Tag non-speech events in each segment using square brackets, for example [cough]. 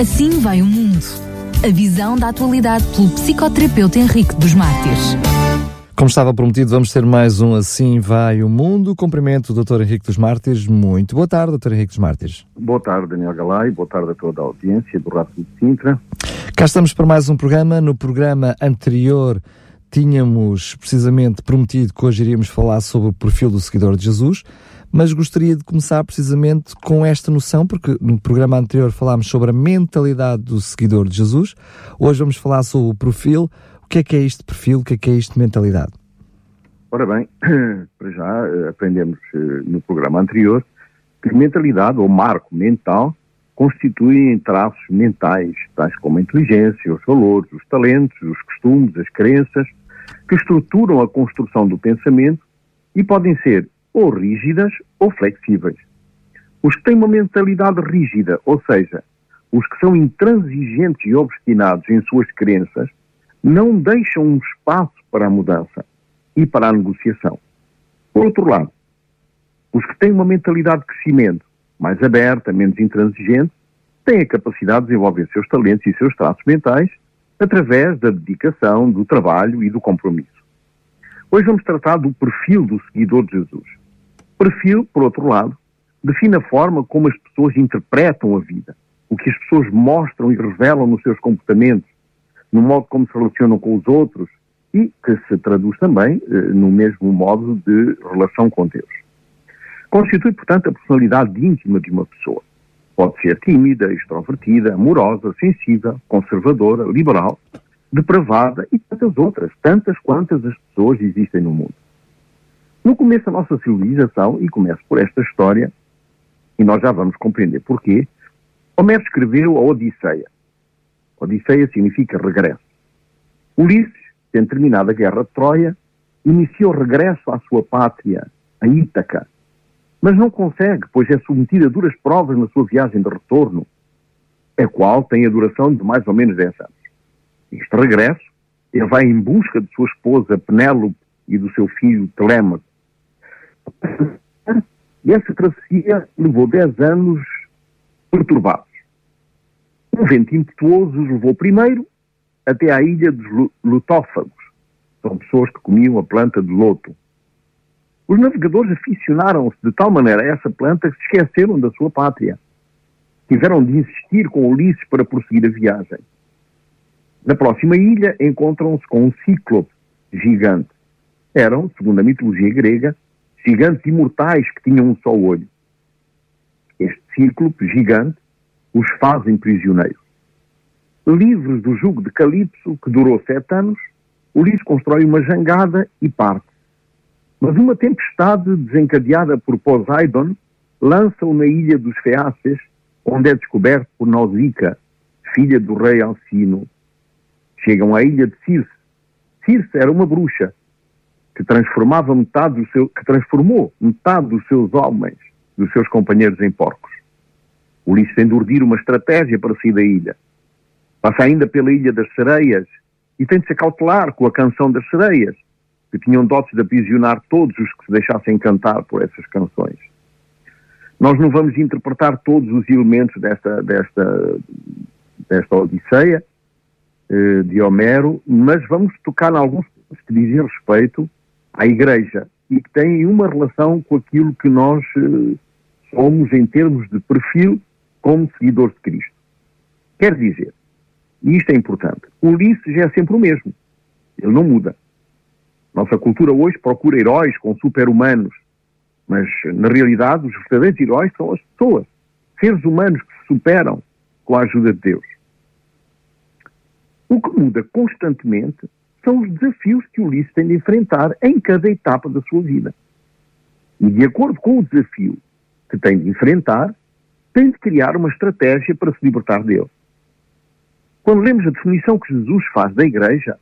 Assim vai o mundo. A visão da atualidade pelo psicoterapeuta Henrique dos Mártires. Como estava prometido, vamos ter mais um Assim Vai o Mundo. Cumprimento o Dr. Henrique dos Mártires. Muito boa tarde, Dr. Henrique dos Mártires. Boa tarde, Daniel Galay. Boa tarde a toda a audiência do Rádio de Sintra. Cá estamos para mais um programa. No programa anterior tínhamos precisamente prometido que hoje iríamos falar sobre o perfil do seguidor de Jesus, mas gostaria de começar precisamente com esta noção, porque no programa anterior falámos sobre a mentalidade do seguidor de Jesus. Hoje vamos falar sobre o perfil que é que é este perfil? O que é que é isto de mentalidade? Ora bem, [clears throat] para já eh, aprendemos eh, no programa anterior que mentalidade ou marco mental constituem traços mentais, tais como a inteligência, os valores, os talentos, os costumes, as crenças, que estruturam a construção do pensamento e podem ser ou rígidas ou flexíveis. Os que têm uma mentalidade rígida, ou seja, os que são intransigentes e obstinados em suas crenças, não deixam um espaço para a mudança e para a negociação. Por outro lado, os que têm uma mentalidade de crescimento mais aberta, menos intransigente, têm a capacidade de desenvolver seus talentos e seus traços mentais através da dedicação, do trabalho e do compromisso. Hoje vamos tratar do perfil do seguidor de Jesus. Perfil, por outro lado, define a forma como as pessoas interpretam a vida, o que as pessoas mostram e revelam nos seus comportamentos, no modo como se relacionam com os outros e que se traduz também eh, no mesmo modo de relação com Deus. Constitui, portanto, a personalidade íntima de uma pessoa. Pode ser tímida, extrovertida, amorosa, sensível, conservadora, liberal, depravada e tantas outras, tantas quantas as pessoas existem no mundo. No começo da nossa civilização, e começo por esta história, e nós já vamos compreender porquê, Homero escreveu a Odisseia, Odisseia significa regresso. Ulisses, tendo terminado a guerra de Troia, iniciou o regresso à sua pátria, a Ítaca, mas não consegue, pois é submetido a duras provas na sua viagem de retorno, a qual tem a duração de mais ou menos 10 anos. Este regresso, ele vai em busca de sua esposa Penélope e do seu filho Telêmaco. E essa travessia levou 10 anos perturbados. Um vento impetuoso os levou primeiro até à ilha dos lutófagos. São pessoas que comiam a planta de loto. Os navegadores aficionaram-se de tal maneira a essa planta que se esqueceram da sua pátria. Tiveram de insistir com Ulisses para prosseguir a viagem. Na próxima ilha encontram-se com um cíclope gigante. Eram, segundo a mitologia grega, gigantes imortais que tinham um só olho. Este cíclope gigante os fazem prisioneiros. Livres do jugo de Calipso, que durou sete anos, Ulisses constrói uma jangada e parte. Mas uma tempestade desencadeada por Poseidon lança-o na ilha dos Feáces, onde é descoberto por Nausicaa, filha do rei Alcino. Chegam à ilha de Circe. Circe era uma bruxa que transformava metade do seu, que transformou metade dos seus homens, dos seus companheiros em porcos. Ulisses tem de urdir uma estratégia para sair da ilha. Passa ainda pela Ilha das Sereias e tem de se cautelar com a canção das sereias, que tinham dotes de aprisionar todos os que se deixassem cantar por essas canções. Nós não vamos interpretar todos os elementos desta, desta, desta Odisseia eh, de Homero, mas vamos tocar em alguns que dizem respeito à Igreja e que têm uma relação com aquilo que nós eh, somos em termos de perfil como seguidores de Cristo. Quer dizer, e isto é importante, Ulisses é sempre o mesmo. Ele não muda. Nossa cultura hoje procura heróis com super-humanos, mas na realidade os verdadeiros heróis são as pessoas, seres humanos que se superam com a ajuda de Deus. O que muda constantemente são os desafios que Ulisses tem de enfrentar em cada etapa da sua vida. E de acordo com o desafio que tem de enfrentar, tem de criar uma estratégia para se libertar dele. Quando lemos a definição que Jesus faz da Igreja,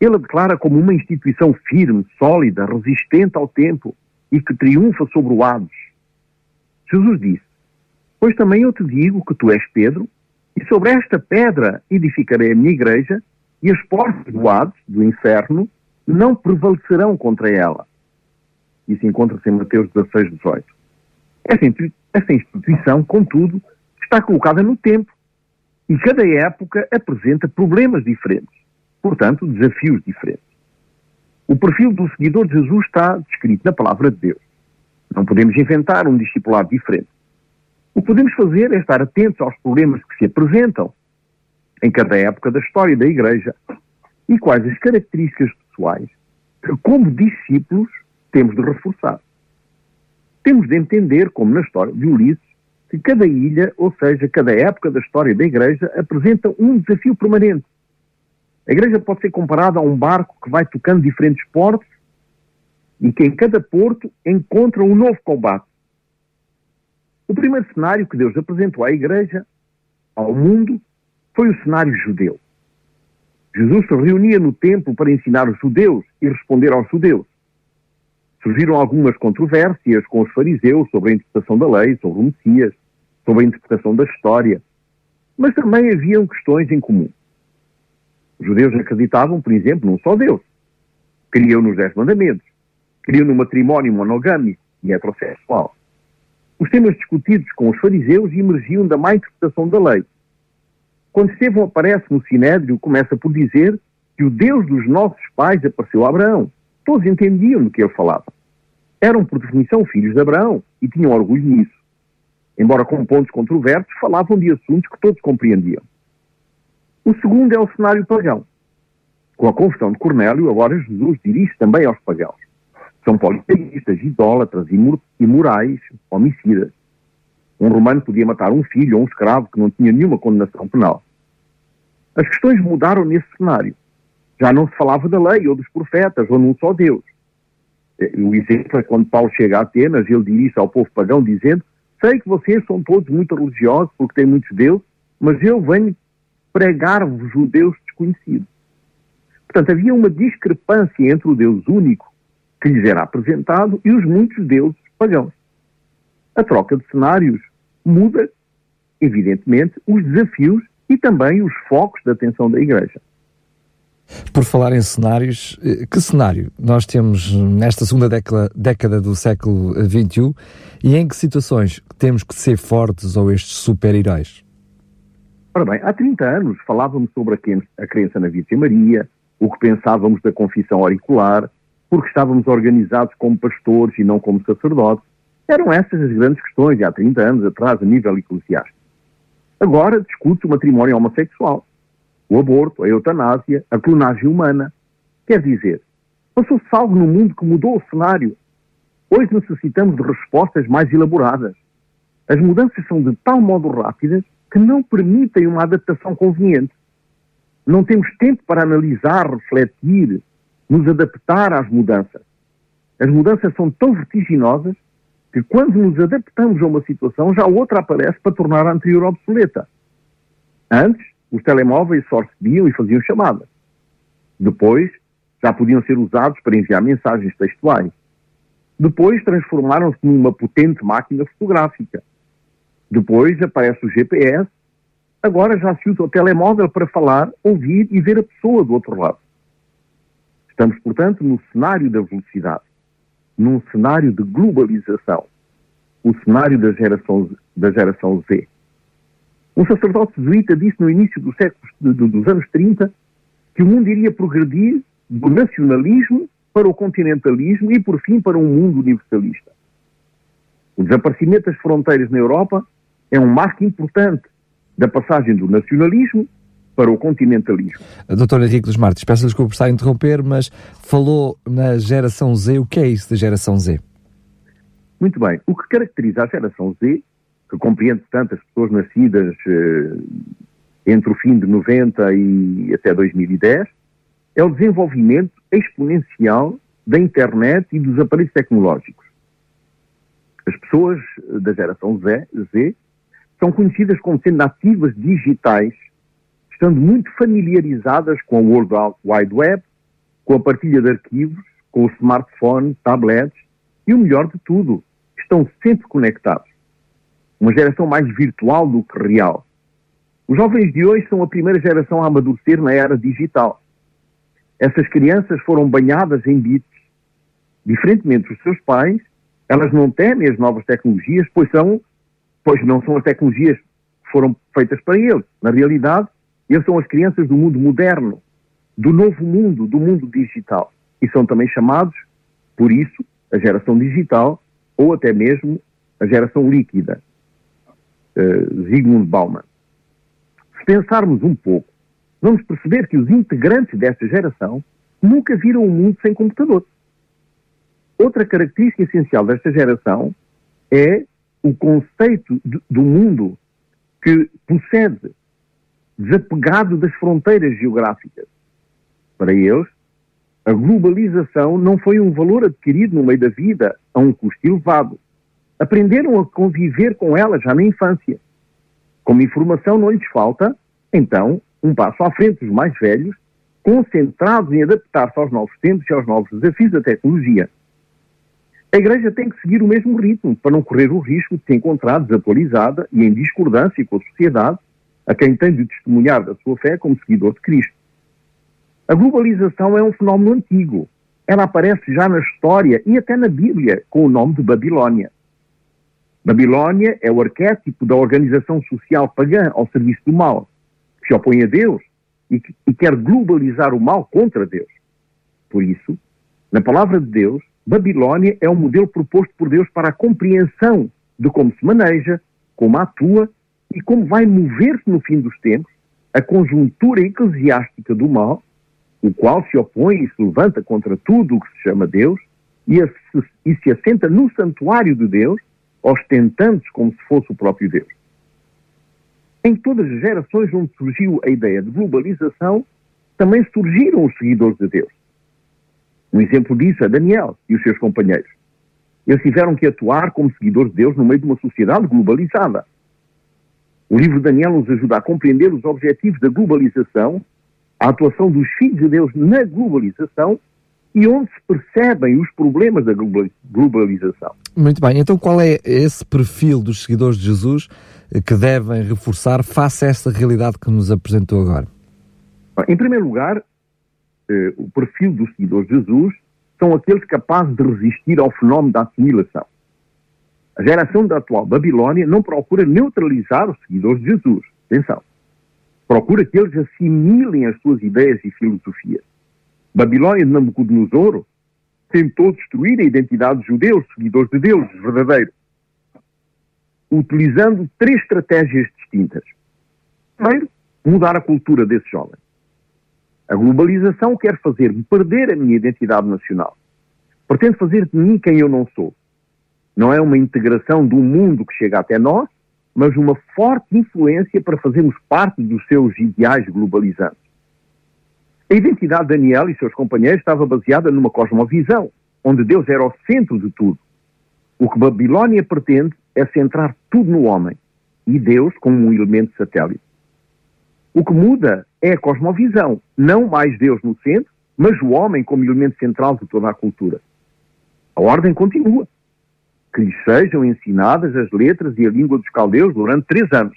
ele a declara como uma instituição firme, sólida, resistente ao tempo e que triunfa sobre o Hades. Jesus disse: Pois também eu te digo que tu és Pedro, e sobre esta pedra edificarei a minha igreja, e as portas do Hades, do inferno, não prevalecerão contra ela. Isso encontra-se em Mateus 16, 18. Essa, essa instituição, contudo, está colocada no tempo E cada época apresenta problemas diferentes, portanto, desafios diferentes. O perfil do seguidor de Jesus está descrito na palavra de Deus. Não podemos inventar um discipulado diferente. O que podemos fazer é estar atentos aos problemas que se apresentam em cada época da história da Igreja e quais as características pessoais que, como discípulos, temos de reforçar. Temos de entender, como na história de Ulisses, que cada ilha, ou seja, cada época da história da Igreja, apresenta um desafio permanente. A Igreja pode ser comparada a um barco que vai tocando diferentes portos e que em cada porto encontra um novo combate. O primeiro cenário que Deus apresentou à Igreja, ao mundo, foi o cenário judeu. Jesus se reunia no templo para ensinar os judeus e responder aos judeus. Surgiram algumas controvérsias com os fariseus sobre a interpretação da lei, sobre o Messias, sobre a interpretação da história, mas também haviam questões em comum. Os judeus acreditavam, por exemplo, num só Deus. Criam nos Dez Mandamentos. Criam no matrimónio monogâmico e heterossexual. Os temas discutidos com os fariseus emergiam da má interpretação da lei. Quando Estevão aparece no Sinédrio, começa por dizer que o Deus dos nossos pais apareceu a Abraão. Todos entendiam do que ele falava. Eram, por definição, filhos de Abraão e tinham orgulho nisso. Embora com pontos controversos, falavam de assuntos que todos compreendiam. O segundo é o cenário pagão. Com a confissão de Cornélio, agora Jesus dirige também aos pagãos. São politeístas, idólatras, imorais, homicidas. Um romano podia matar um filho ou um escravo que não tinha nenhuma condenação penal. As questões mudaram nesse cenário. Já não se falava da lei ou dos profetas ou num só Deus. O exemplo é quando Paulo chega a Atenas, ele dirige ao povo pagão dizendo: Sei que vocês são todos muito religiosos porque têm muitos deuses, mas eu venho pregar-vos o Deus desconhecido. Portanto, havia uma discrepância entre o Deus único que lhes era apresentado e os muitos deuses pagãos. A troca de cenários muda, evidentemente, os desafios e também os focos de atenção da Igreja. Por falar em cenários, eh, que cenário nós temos nesta segunda década, década do século XXI e em que situações temos que ser fortes ou estes super-heróis? Ora bem, há 30 anos falávamos sobre a crença na Virgem Maria, o que pensávamos da confissão auricular, porque estávamos organizados como pastores e não como sacerdotes. Eram essas as grandes questões, há 30 anos atrás, a nível eclesiástico. Agora discute o matrimónio homossexual, o aborto, a eutanásia, a clonagem humana. Quer dizer, passou-se algo no mundo que mudou o cenário. Hoje necessitamos de respostas mais elaboradas. As mudanças são de tal modo rápidas que não permitem uma adaptação conveniente. Não temos tempo para analisar, refletir, nos adaptar às mudanças. As mudanças são tão vertiginosas que quando nos adaptamos a uma situação, já outra aparece para tornar a anterior obsoleta. Antes, os telemóveis só recebiam e faziam chamadas. Depois, já podiam ser usados para enviar mensagens textuais. Depois, transformaram-se numa potente máquina fotográfica. Depois aparece o GPS. Agora já se usa o telemóvel para falar, ouvir e ver a pessoa do outro lado. Estamos, portanto, no cenário da velocidade, num cenário de globalização, o cenário da geração, da geração Z. Um sacerdote jesuíta disse no início do século, do, dos anos 30 que o mundo iria progredir do nacionalismo para o continentalismo e, por fim, para um mundo universalista. O desaparecimento das fronteiras na Europa é um marco importante da passagem do nacionalismo para o continentalismo. Doutor Henrique dos Martins, peço desculpa por estar a interromper, mas falou na geração Z. O que é isso da geração Z? Muito bem. O que caracteriza a geração Z, que compreende tantas pessoas nascidas eh, entre o fim de 90 e até 2010, é o desenvolvimento exponencial da internet e dos aparelhos tecnológicos. As pessoas da geração Z, Z são conhecidas como sendo nativas digitais, estando muito familiarizadas com o World Wide Web, com a partilha de arquivos, com o smartphone, tablets e o melhor de tudo, estão sempre conectados. Uma geração mais virtual do que real. Os jovens de hoje são a primeira geração a amadurecer na era digital. Essas crianças foram banhadas em bits. Diferentemente dos seus pais, elas não temem as novas tecnologias, pois são pois não são as tecnologias foram feitas para eles. Na realidade, eles são as crianças do mundo moderno, do novo mundo, do mundo digital. E são também chamados, por isso, a geração digital ou até mesmo a geração líquida. Uh, Zygmunt Bauman. Se pensarmos um pouco, vamos perceber que os integrantes desta geração nunca viram o um mundo sem computador. Outra característica essencial desta geração é o conceito de, do mundo que procede desapegado das fronteiras geográficas. Para eles, a globalização não foi um valor adquirido no meio da vida a um custo elevado. Aprenderam a conviver com ela já na infância. Como informação não lhes falta, então, um passo à frente dos mais velhos, concentrados em adaptar-se aos novos tempos e aos novos desafios da tecnologia. A Igreja tem que seguir o mesmo ritmo para não correr o risco de se encontrar desatualizada e em discordância com a sociedade, a quem tem de testemunhar da sua fé como seguidor de Cristo. A globalização é um fenómeno antigo. Ela aparece já na história e até na Bíblia com o nome de Babilónia. Babilónia é o arquétipo da organização social pagã ao serviço do mal, que se opõe a Deus e, que, e quer globalizar o mal contra Deus. Por isso, na palavra de Deus, Babilónia é um modelo proposto por Deus para a compreensão de como se maneja, como atua e como vai mover-se no fim dos tempos a conjuntura eclesiástica do mal, o qual se opõe e se levanta contra tudo o que se chama Deus e, a, e se assenta no santuário de Deus, ostentando-se como se fosse o próprio Deus. Em todas as gerações onde surgiu a ideia de globalização, também surgiram os seguidores de Deus. Um exemplo disso é Daniel e os seus companheiros. Eles tiveram que atuar como seguidores de Deus no meio de uma sociedade globalizada. O livro de Daniel nos ajuda a compreender os objetivos da globalização, a atuação dos filhos de Deus na globalização e onde se percebem os problemas da globalização. Muito bem, então qual é esse perfil dos seguidores de Jesus que devem reforçar face a esta realidade que nos apresentou agora? Em primeiro lugar, eh, o perfil dos seguidores de Jesus são aqueles capazes de resistir ao fenómeno da assimilação. A geração da atual Babilónia não procura neutralizar os seguidores de Jesus. Atenção. Procura que eles assimilem as suas ideias e filosofias. Babilónia de Nabucodonosor tentou destruir a identidade dos judeus, seguidores de Deus verdadeiros, utilizando três estratégias distintas. Primeiro, mudar a cultura desses jovens. A globalização quer fazer-me perder a minha identidade nacional. Pretende fazer de mim quem eu não sou. Não é uma integração do mundo que chega até nós, mas uma forte influência para fazermos parte dos seus ideais globalizantes. A identidade de Daniel e seus companheiros estava baseada numa cosmovisão, onde Deus era o centro de tudo. O que Babilónia pretende é centrar tudo no homem e Deus como um elemento satélite. O que muda é a cosmovisão, não mais Deus no centro, mas o homem como elemento central de toda a cultura. A ordem continua. Que lhes sejam ensinadas as letras e a língua dos caldeus durante três anos.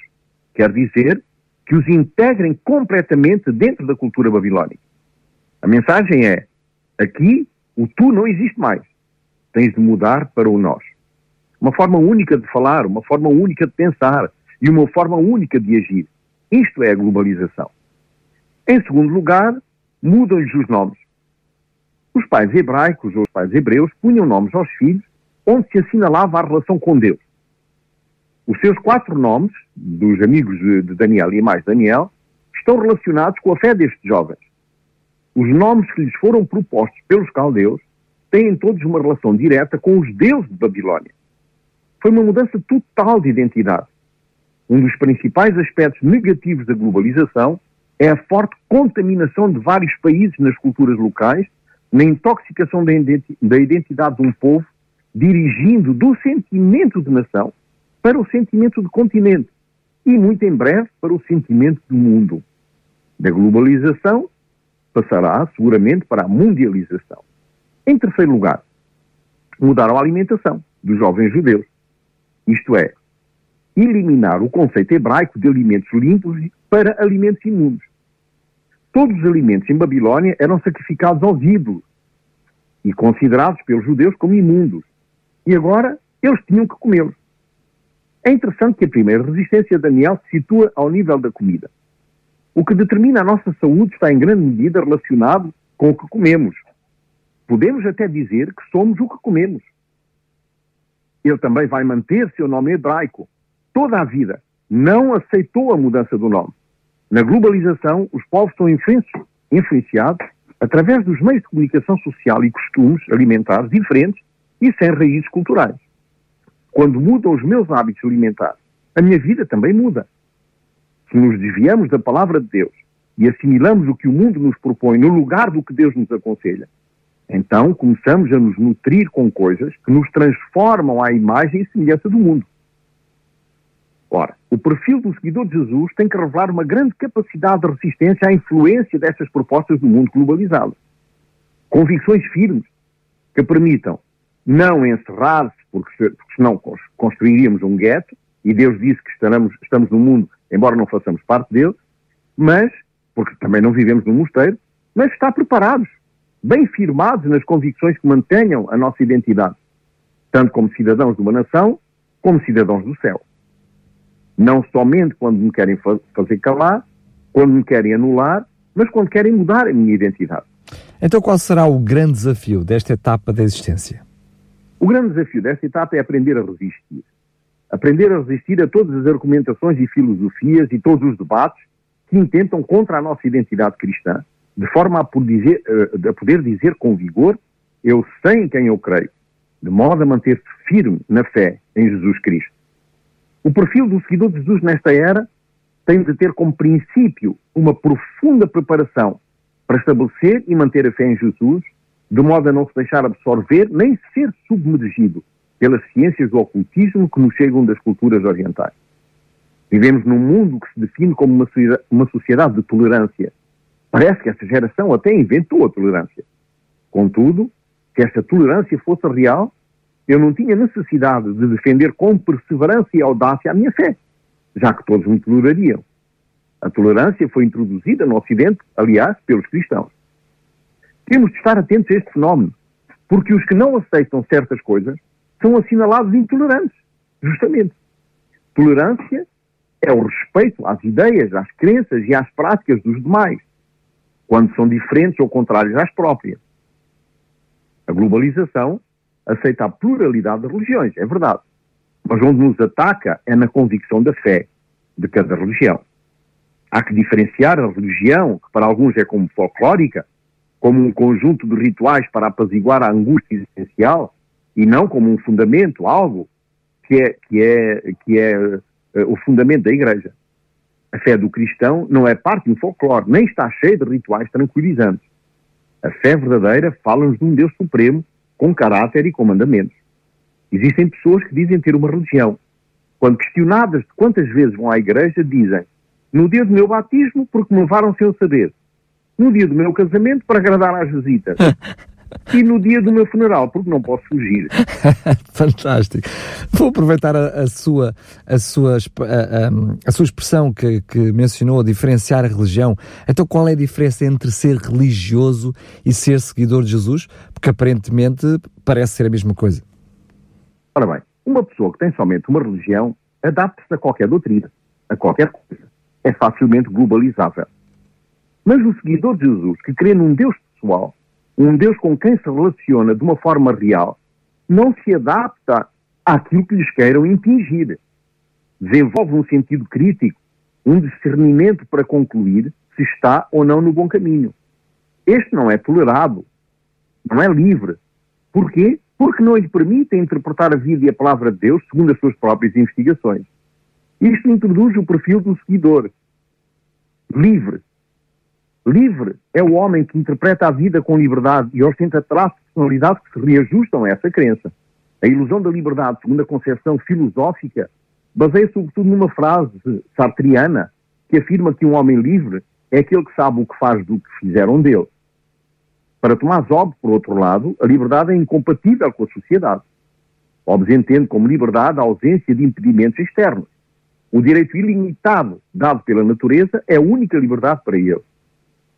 Quer dizer que os integrem completamente dentro da cultura babilónica. A mensagem é: aqui o tu não existe mais. Tens de mudar para o nós. Uma forma única de falar, uma forma única de pensar e uma forma única de agir. Isto é a globalização. Em segundo lugar, mudam-lhes os nomes. Os pais hebraicos ou os pais hebreus punham nomes aos filhos onde se assinalava a relação com Deus. Os seus quatro nomes, dos amigos de Daniel e mais Daniel, estão relacionados com a fé destes jovens. Os nomes que lhes foram propostos pelos caldeus têm todos uma relação direta com os deuses de Babilónia. Foi uma mudança total de identidade. Um dos principais aspectos negativos da globalização é a forte contaminação de vários países nas culturas locais, na intoxicação da identidade de um povo, dirigindo do sentimento de nação para o sentimento de continente e, muito em breve, para o sentimento do mundo. Da globalização passará seguramente para a mundialização. Em terceiro lugar, mudaram a alimentação dos jovens judeus. Isto é, eliminar o conceito hebraico de alimentos limpos para alimentos imundos. Todos os alimentos em Babilónia eram sacrificados aos ídolos e considerados pelos judeus como imundos. E agora eles tinham que comê-los. É interessante que a primeira resistência de Daniel se situa ao nível da comida. O que determina a nossa saúde está em grande medida relacionado com o que comemos. Podemos até dizer que somos o que comemos. Ele também vai manter seu nome hebraico. Toda a vida não aceitou a mudança do nome. Na globalização, os povos são influenciados através dos meios de comunicação social e costumes alimentares diferentes e sem raízes culturais. Quando mudam os meus hábitos alimentares, a minha vida também muda. Se nos desviamos da palavra de Deus e assimilamos o que o mundo nos propõe no lugar do que Deus nos aconselha, então começamos a nos nutrir com coisas que nos transformam à imagem e semelhança do mundo. Ora, o perfil do seguidor de Jesus tem que revelar uma grande capacidade de resistência à influência destas propostas do mundo globalizado. Convicções firmes que permitam não encerrar-se, porque, porque senão construiríamos um gueto, e Deus disse que estaremos, estamos no mundo, embora não façamos parte dele, mas, porque também não vivemos num mosteiro, mas estar preparados, bem firmados nas convicções que mantenham a nossa identidade, tanto como cidadãos de uma nação, como cidadãos do céu. Não somente quando me querem fazer calar, quando me querem anular, mas quando querem mudar a minha identidade. Então, qual será o grande desafio desta etapa da existência? O grande desafio desta etapa é aprender a resistir. Aprender a resistir a todas as argumentações e filosofias e todos os debates que intentam contra a nossa identidade cristã, de forma a, dizer, eh, a poder dizer com vigor: Eu sei em quem eu creio, de modo a manter-se firme na fé em Jesus Cristo. O perfil do seguidor de Jesus nesta era tem de ter como princípio uma profunda preparação para estabelecer e manter a fé em Jesus, de modo a não se deixar absorver nem ser submergido pelas ciências do ocultismo que nos chegam das culturas orientais. Vivemos num mundo que se define como uma, sociedade de tolerância. Parece que esta geração até inventou a tolerância. Contudo, se esta tolerância fosse real, eu não tinha necessidade de defender com perseverança e audácia a minha fé, já que todos me tolerariam. A tolerância foi introduzida no Ocidente, aliás, pelos cristãos. Temos de estar atentos a este fenómeno, porque os que não aceitam certas coisas são assinalados intolerantes, justamente. Tolerância é o respeito às ideias, às crenças e às práticas dos demais, quando são diferentes ou contrárias às próprias. A globalização aceita a pluralidade de religiões, é verdade. Mas onde nos ataca é na convicção da fé de cada religião. Há que diferenciar a religião, que para alguns é como folclórica, como um conjunto de rituais para apaziguar a angústia existencial, e não como um fundamento, algo que é, que é, que é uh, o fundamento da Igreja. A fé do cristão não é parte um folclore, nem está cheia de rituais tranquilizantes. A fé verdadeira fala-nos de um Deus supremo com caráter e com mandamentos. Existem pessoas que dizem ter uma religião. Quando questionadas de quantas vezes vão à igreja, dizem: No dia do meu batismo, porque me levaram sem saber. No dia do meu casamento, para agradar às visitas. [laughs] e no dia do meu funeral, porque não posso fugir. [laughs] Fantástico. Vou aproveitar a, a sua, a, sua, a, a, sua expressão que, que mencionou, diferenciar a religião. Então, qual é a diferença entre ser religioso e ser seguidor de Jesus? Porque aparentemente parece ser a mesma coisa. Ora bem, uma pessoa que tem somente uma religião adapta-se a qualquer doutrina, a qualquer coisa. É facilmente globalizável. Mas o seguidor de Jesus, que crê num Deus pessoal, um Deus com quem se relaciona de uma forma real, não se adapta àquilo que lhes queiram impingir. Desenvolve um sentido crítico, um discernimento para concluir se está ou não no bom caminho. Este não é tolerado, não é livre. Porquê? Porque não lhe permite interpretar a vida e a palavra de Deus segundo as suas próprias investigações. Isto introduz o perfil do seguidor. Livre, Livre é o homem que interpreta a vida com liberdade e ostenta traços de personalidade que se reajustam a essa crença. A ilusão da liberdade, segundo a concepção filosófica, baseia-se sobretudo numa frase sartriana que afirma que um homem livre é aquele que sabe o que faz do que fizeram dele. Para Tomás Hobbes, por outro lado, a liberdade é incompatível com a sociedade. Hobbes entende como liberdade a ausência de impedimentos externos. O direito ilimitado dado pela natureza é a única liberdade para ele.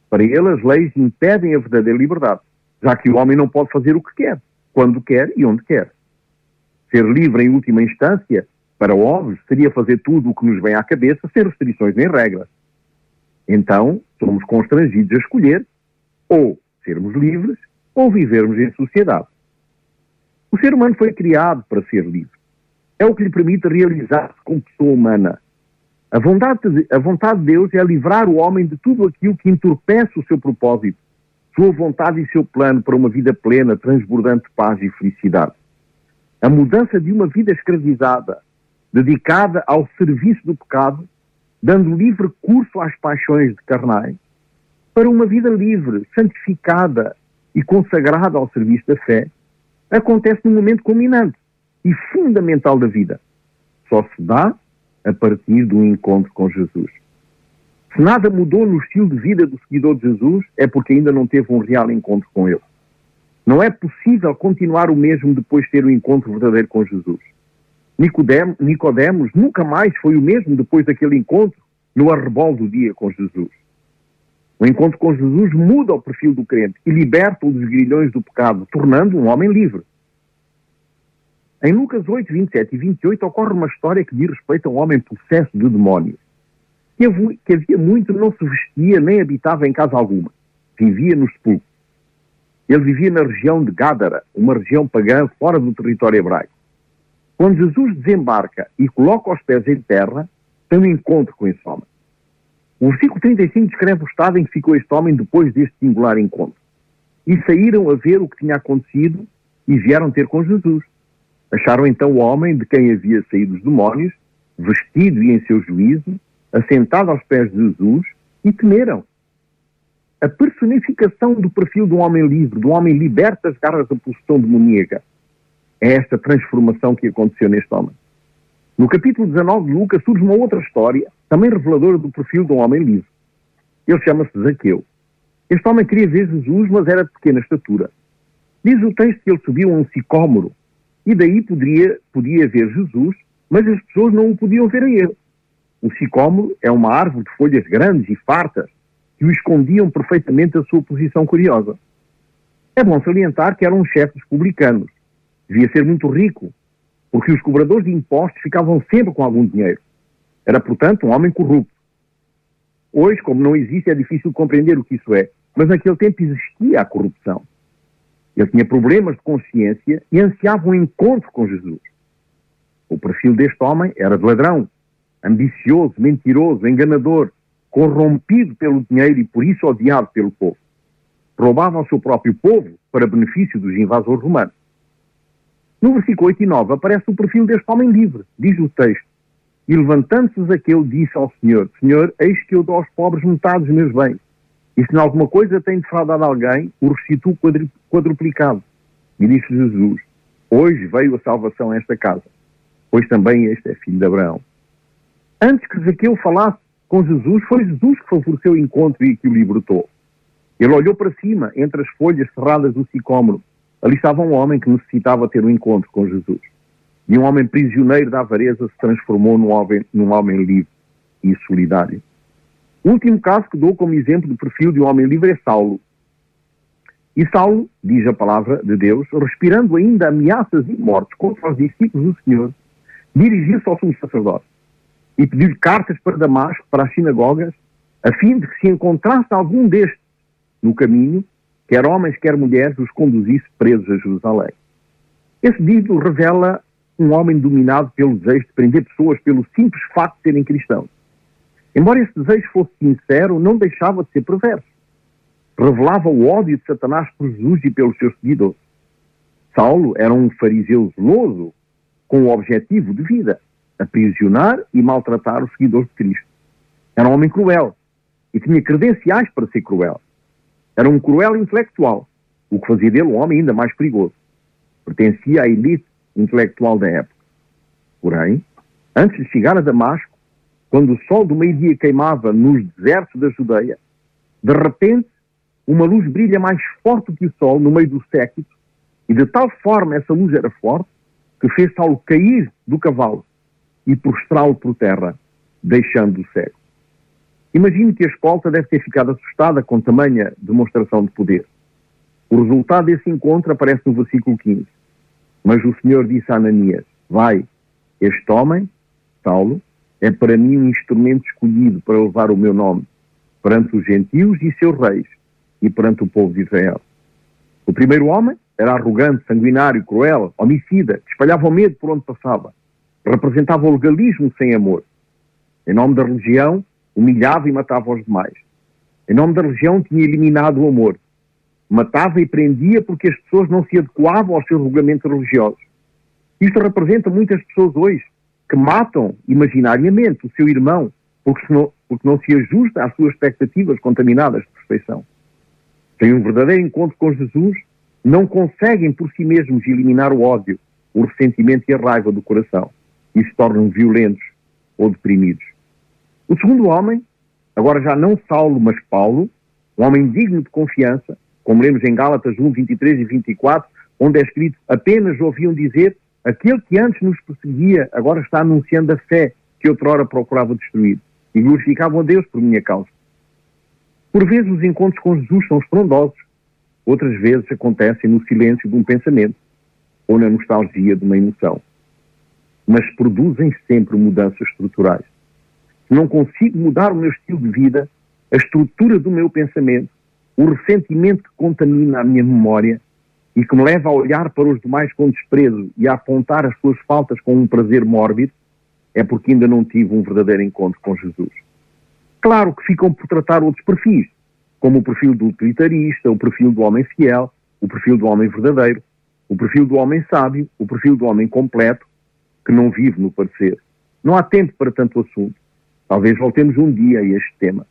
Para ele, as leis impedem a verdadeira liberdade, já que o homem não pode fazer o que quer, quando quer e onde quer. Ser livre, em última instância, para homens, seria fazer tudo o que nos vem à cabeça sem restrições nem regras. Então, somos constrangidos a escolher ou sermos livres ou vivermos em sociedade. O ser humano foi criado para ser livre. É o que lhe permite realizar-se como pessoa humana. A vontade, de, a vontade de Deus é livrar o homem de tudo aquilo que entorpece o seu propósito, sua vontade e seu plano para uma vida plena, transbordante de paz e felicidade. A mudança de uma vida escravizada, dedicada ao serviço do pecado, dando livre curso às paixões de carnais, para uma vida livre, santificada e consagrada ao serviço da fé, acontece num momento culminante e fundamental da vida. Só se dá a partir do encontro com Jesus. Se nada mudou no estilo de vida do seguidor de Jesus, é porque ainda não teve um real encontro com Ele. Não é possível continuar o mesmo depois de ter o um encontro verdadeiro com Jesus. Nicodemo, Nicodemos nunca mais foi o mesmo depois daquele encontro no arrebol do dia com Jesus. O encontro com Jesus muda o perfil do crente e liberta-o dos grilhões do pecado, tornando um homem livre. Em Lucas 8, 27 e 28 ocorre uma história que diz respeito a um homem possesso de demónios, que havia, muito não se vestia nem habitava em casa alguma, vivia nos sepulcros. Ele vivia na região de Gádara, uma região pagã fora do território hebraico. Quando Jesus desembarca e coloca os pés em terra, tem um encontro com esse homem. O versículo 35 descreve o estado em que ficou este homem depois deste singular encontro. E saíram a ver o que tinha acontecido e vieram ter com Jesus. Acharam então o homem de quem havia saído os demónios, vestido e em seu juízo, assentado aos pés de Jesus, e temeram. A personificação do perfil de um homem livre, um homem liberto das garras da possessão demoníaca, é esta transformação que aconteceu neste homem. No capítulo 19 de Lucas surge uma outra história, também reveladora do perfil de um homem livre. Ele chama-se Zaqueu. Este homem queria ver Jesus, mas era de pequena estatura. Diz o texto que ele subiu a um sicômoro e daí poderia, podia ver Jesus, mas as pessoas não o podiam ver a ele. O sicômoro é uma árvore de folhas grandes e fartas que o escondiam perfeitamente a sua posição curiosa. É bom salientar que era um chefe dos publicanos. Devia ser muito rico, porque os cobradores de impostos ficavam sempre com algum dinheiro. Era, portanto, um homem corrupto. Hoje, como não existe, é difícil compreender o que isso é, mas naquele tempo existia a corrupção. Ele tinha problemas de consciência e ansiava um encontro com Jesus. O perfil deste homem era de ladrão, ambicioso, mentiroso, enganador, corrompido pelo dinheiro e por isso odiado pelo povo. Roubava ao seu próprio povo para benefício dos invasores romanos. No versículo 8 e 9 aparece o perfil deste homem livre, diz o texto. E levantando-se Zaqueu disse ao Senhor, Senhor, eis que eu dou aos pobres metade dos meus bens. E se em alguma coisa tem defraudado alguém, o restituo quadruplicado. E disse Jesus, hoje veio a salvação a esta casa, pois também este é filho de Abraão. Antes que Zaqueu falasse com Jesus, foi Jesus que favoreceu o encontro e que o libertou. Ele olhou para cima, entre as folhas cerradas do sicômoro. Ali estava um homem que necessitava ter um encontro com Jesus. E um homem prisioneiro da avareza se transformou num homem, num homem livre e solidário. O último caso que dou como exemplo do perfil de um homem livre é Saulo. E Saulo, diz a palavra de Deus, respirando ainda ameaças e mortes contra os discípulos do Senhor, dirigiu-se ao sumo sacerdote e pediu-lhe cartas para Damasco, para as sinagogas, a fim de que se encontrasse algum destes no caminho, quer homens, quer mulheres, os conduzisse presos a Jerusalém. Esse título revela um homem dominado pelo desejo de prender pessoas pelo simples facto de serem cristãos. Embora esse desejo fosse sincero, não deixava de ser perverso. Revelava o ódio de Satanás por Jesus e pelos seus seguidores. Saulo era um fariseu zeloso, com o objetivo de vida, aprisionar e maltratar os seguidores de Cristo. Era um homem cruel e tinha credenciais para ser cruel. Era um cruel intelectual, o que fazia dele um homem ainda mais perigoso. Pertencia à elite intelectual da época. Porém, antes de chegar a Damasco, quando o sol do meio-dia queimava nos desertos da Judeia, de repente uma luz brilha mais forte que o sol no meio do séquito, e de tal forma essa luz era forte que fez Saulo cair do cavalo e prostrá-lo por terra, deixando-o cego. Imagino que a escolta deve ter ficado assustada com tamanha demonstração de poder. O resultado desse encontro aparece no versículo 15. Mas o Senhor disse a Ananias: Vai, Este homem, Saulo, é para mim um instrumento escolhido para levar o meu nome perante os gentios e seus reis e perante o povo de Israel. O primeiro homem era arrogante, sanguinário, cruel, homicida, espalhava o medo por onde passava, representava o legalismo sem amor. Em nome da religião, humilhava e matava os demais. Em nome da religião, tinha eliminado o amor. Matava e prendia porque as pessoas não se adequavam aos seus regulamentos religiosos. Isto representa muitas pessoas hoje que matam imaginariamente o seu irmão porque não, porque não se ajusta às suas expectativas contaminadas de perfeição. Sem um verdadeiro encontro com Jesus, não conseguem por si mesmos eliminar o ódio, o ressentimento e a raiva do coração e se tornam violentos ou deprimidos. O segundo homem, agora já não Saulo, mas Paulo, um homem digno de confiança, como lemos em Gálatas 1, 23 e 24, onde é escrito: apenas ouviam dizer Aquele que antes nos perseguia agora está anunciando a fé que outrora procurava destruir e glorificavam a Deus por minha causa. Por vezes os encontros com Jesus são estrondosos, outras vezes acontecem no silêncio de um pensamento ou na nostalgia de uma emoção. Mas produzem sempre mudanças estruturais. Se não consigo mudar o meu estilo de vida, a estrutura do meu pensamento, o ressentimento que contamina a minha memória, e que me leva a olhar para os demais com desprezo e a apontar as suas faltas com um prazer mórbido, é porque ainda não tive um verdadeiro encontro com Jesus. Claro que ficam por tratar outros perfis, como o perfil do utilitarista, o perfil do homem fiel, o perfil do homem verdadeiro, o perfil do homem sábio, o perfil do homem completo, que não vive no parecer. Não há tempo para tanto assunto. Talvez voltemos um dia a este tema.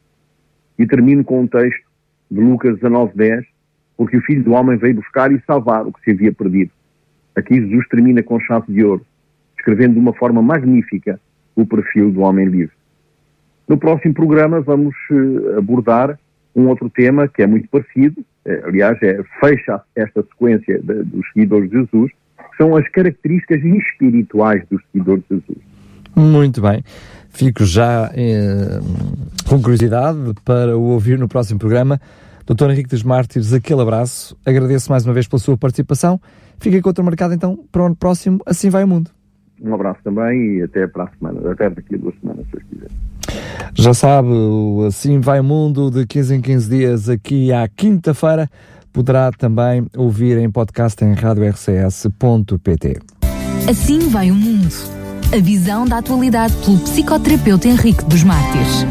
E termino com um texto de Lucas 19:10, porque o Filho do Homem veio buscar e salvar o que se havia perdido. Aqui Jesus termina com chave de ouro, descrevendo de uma forma magnífica o perfil do homem livre. No próximo programa vamos uh, abordar um outro tema que é muito parecido, é, aliás, é, fecha esta sequência de, dos seguidores de Jesus, que são as características espirituais dos seguidores de Jesus. Muito bem. Fico já eh, com curiosidade para o ouvir no próximo programa. Doutor Henrique dos Mártires, aquele abraço. Agradeço mais uma vez pela sua participação. Fica com outra marcada então para o ano próximo. Assim vai o mundo. Um abraço também e até para a semana, até daqui a duas semanas, se quiser. Já sabe, Assim Vai o Mundo, de 15 em 15 dias, aqui à quinta-feira, poderá também ouvir em podcast em radiorcs.pt. Assim vai o mundo. A visão da atualidade pelo psicoterapeuta Henrique dos Mártires.